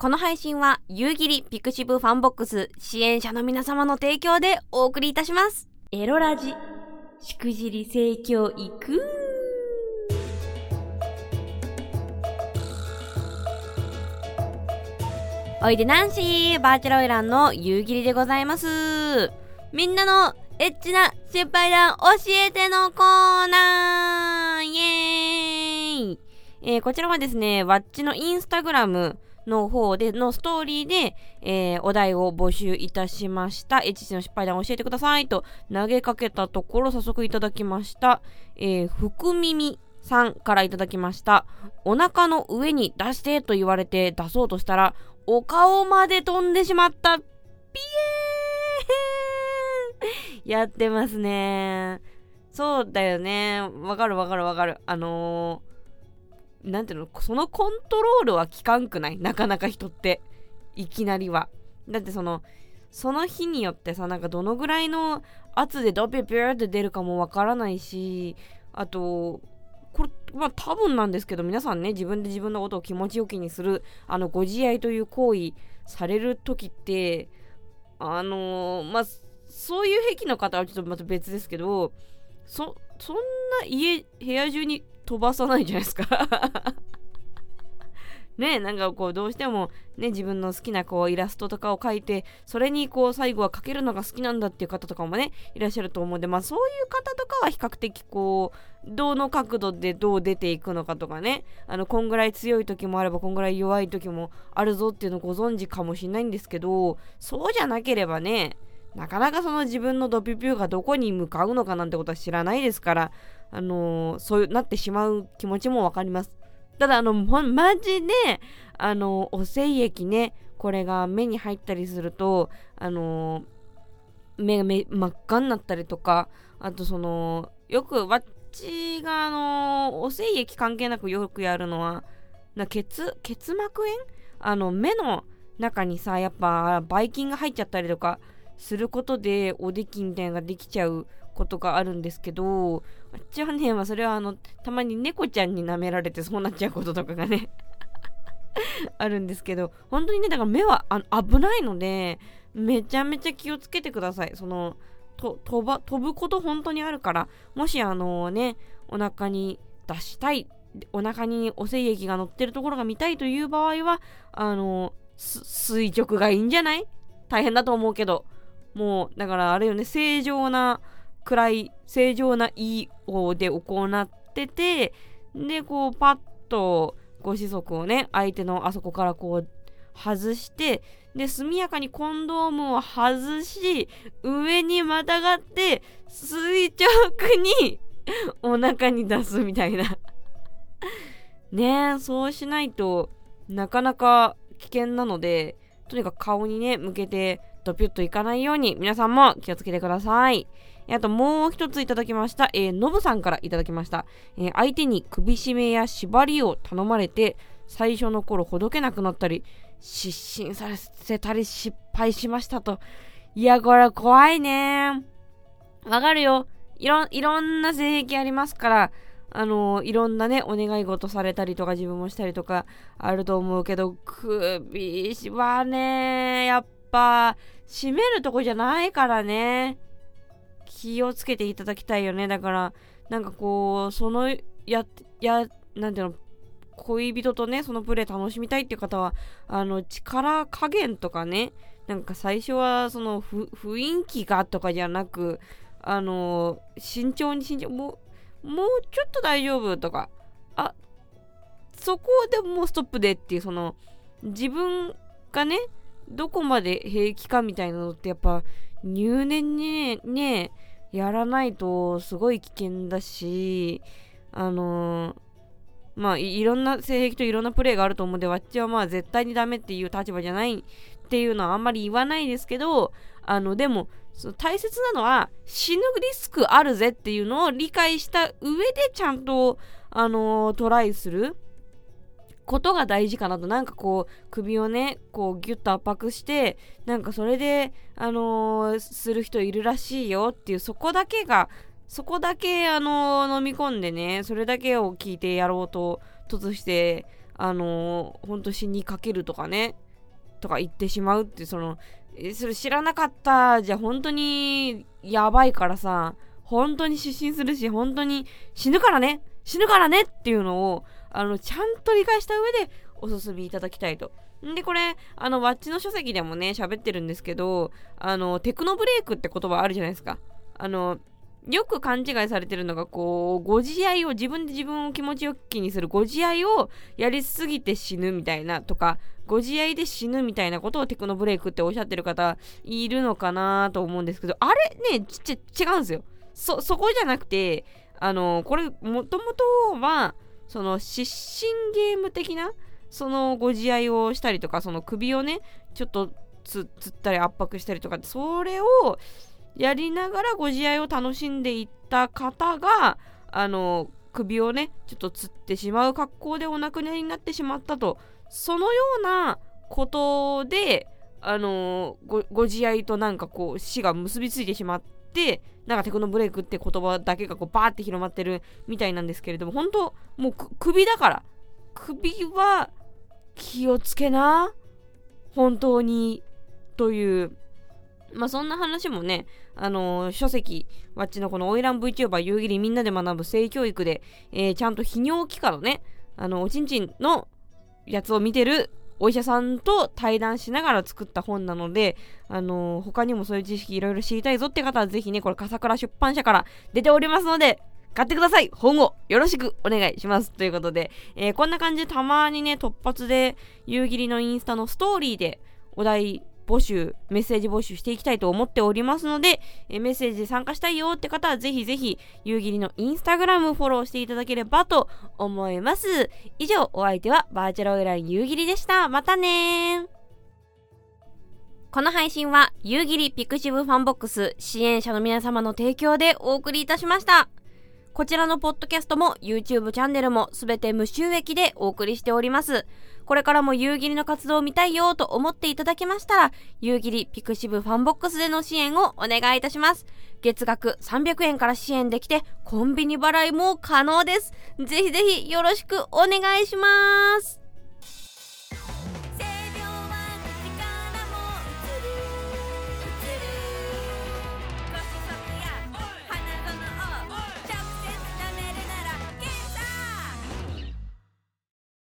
この配信は、夕霧 pixivFANBOX 支援者の皆様の提供でお送りいたします。エロラジ、しくじり性教育おいでナンシー、バーチャルオイランの夕霧でございます。みんなのエッチな失敗談教えてのコーナーイエーイえーこちらはですね、ワッチのインスタグラムの方でのストーリーで、えーお題を募集いたしました。エッチの失敗談を教えてくださいと投げかけたところ早速いただきました。えー、福耳さんからいただきました。お腹の上に出してと言われて出そうとしたら、お顔まで飛んでしまった。ピエーンやってますね。そうだよね。わかるわかるわかる。あのー、なんていうの、そのコントロールは効かんくない？なかなか人って。いきなりは。だってその、その日によってさ、なんかどのぐらいの圧でドピュピュって出るかもわからないし、あと、これ、まあ多分なんですけど、皆さんね、自分で自分のことを気持ちよきにする、あの、ご自愛という行為される時って、あのーまあ、そういう癖の方はちょっとまた別ですけど、そ、そんな家、部屋中に飛ばさないじゃないですか。ねなんかこうどうしてもね自分の好きなこうイラストとかを描いてそれにこう最後は描けるのが好きなんだっていう方とかもねいらっしゃると思うんでまあそういう方とかは比較的こうどの角度でどう出ていくのかとかねあのこんぐらい強い時もあればこんぐらい弱い時もあるぞっていうのをご存知かもしれないんですけどそうじゃなければねなかなかその自分のドピュピュがどこに向かうのかなんてことは知らないですからあのーそうなってしまう気持ちもわかります。ただあのマジであのお精液ねこれが目に入ったりするとあの目が真っ赤になったりとかあとそのよくわっちがあのお精液関係なくよくやるのはな結結膜炎？あの目の中にさやっぱばい菌が入っちゃったりとかすることでおできみたいなのができちゃうことがあるんですけどあっちはね、まあ、それはあのたまに猫ちゃんに舐められてそうなっちゃうこととかがね あるんですけど本当にねだから目はあ危ないのでめちゃめちゃ気をつけてください。そのと飛ば飛ぶこと本当にあるからもしあのねお腹に出したいお腹にお精液が乗ってるところが見たいという場合はあの垂直がいいんじゃない？大変だと思うけど。もうだからあれよね正常な暗い正常な E をで行っててでこうパッとご子息をね相手のあそこからこう外してで速やかにコンドームを外し上にまたがって垂直に お腹に出すみたいなねえそうしないとなかなか危険なのでとにかく顔にね向けてドピュッといかないように皆さんも気をつけてください。あともう一ついただきました。えー、のぶさんからいただきました。えー相手に首絞めや縛りを頼まれて、最初の頃ほどけなくなったり、失神させたり失敗しましたと。いや、これ怖いね。わかるよ。いろ、いろんな性癖ありますから、あのいろんなね、お願い事されたりとか自分もしたりとかあると思うけど、首はね、やっぱ、締めるとこじゃないからね。気をつけていただきたいよね。だから、なんかこう、その、や、や、なんていうの、恋人とね、そのプレイ楽しみたいっていう方は、あの、力加減とかね、なんか最初は、その、雰囲気がとかじゃなく、あの、慎重に慎重、もう、もうちょっと大丈夫とか、あ、そこでもうストップでっていう、その、自分がね、どこまで平気かみたいなのってやっぱ入念にね、ねやらないとすごい危険だし、あのーまあいろんな性癖といろんなプレイがあると思うんで、わっちはまあ絶対にダメっていう立場じゃないっていうのはあんまり言わないですけど、あの、でも、その大切なのは死ぬリスクあるぜっていうのを理解した上でちゃんと、あのートライする。ことが大事かなと。なんかこう首をねこうギュッと圧迫してなんかそれであのーする人いるらしいよっていうそこだけがそこだけあのー飲み込んでねそれだけを聞いてやろうと突してあのーほんと死にかけるとかねとか言ってしまうってそのそれ知らなかったじゃ本当にやばいからさ本当に失神するし本当に死ぬからね死ぬからねっていうのをあのちゃんと理解した上でお進みいただきたいと。んで、これ、あの、ワッチの書籍でもね、喋ってるんですけど、あの、テクノブレイクって言葉あるじゃないですか。あの、よく勘違いされてるのが、こう、ご自愛を、自分で自分を気持ちよきにするご自愛をやりすぎて死ぬみたいなとか、ご自愛で死ぬみたいなことをテクノブレイクっておっしゃってる方いるのかなと思うんですけど、あれね、ち違うんですよ。そ、そこじゃなくて、あの、これ、もともとは、その、失神ゲーム的な、そのご自愛をしたりとか、その首をね、ちょっとつったり圧迫したりとか、それをやりながらご自愛を楽しんでいった方が、あの、首をね、ちょっとつってしまう格好でお亡くなりになってしまったと、そのようなことで、あのご、ご自愛となんかこう死が結びついてしまって、なんかテクノブレイクって言葉だけがこうバーって広まってるみたいなんですけれども、本当もう首だから、首は気をつけな。本当に。という。まあそんな話もね、あのー、書籍、わっちのこのオイラン VTuber 夕霧みんなで学ぶ性教育で、えー、ちゃんと泌尿器科のね、あの、おちんちんのやつを見てるお医者さんと対談しながら作った本なので、あのー、他にもそういう知識いろいろ知りたいぞって方はぜひね、これ笠倉出版社から出ておりますので、買ってください。本をよろしくお願いします。ということで、えー、こんな感じでたまにね、突発で夕霧のインスタのストーリーでお題募集、メッセージ募集していきたいと思っておりますので、え、メッセージで参加したいよって方はぜひぜひ夕霧のインスタグラムフォローしていただければと思います。以上、お相手はバーチャルオイライン夕霧でした。またねこの配信は夕霧ピクシブファンボックス支援者の皆様の提供でお送りいたしました。こちらのポッドキャストも YouTube チャンネルもすべて無収益でお送りしております。これからも夕霧の活動を見たいよと思っていただけましたら、夕霧ピクシブファンボックスでの支援をお願いいたします。月額300円から支援できて、コンビニ払いも可能です。ぜひぜひよろしくお願いします。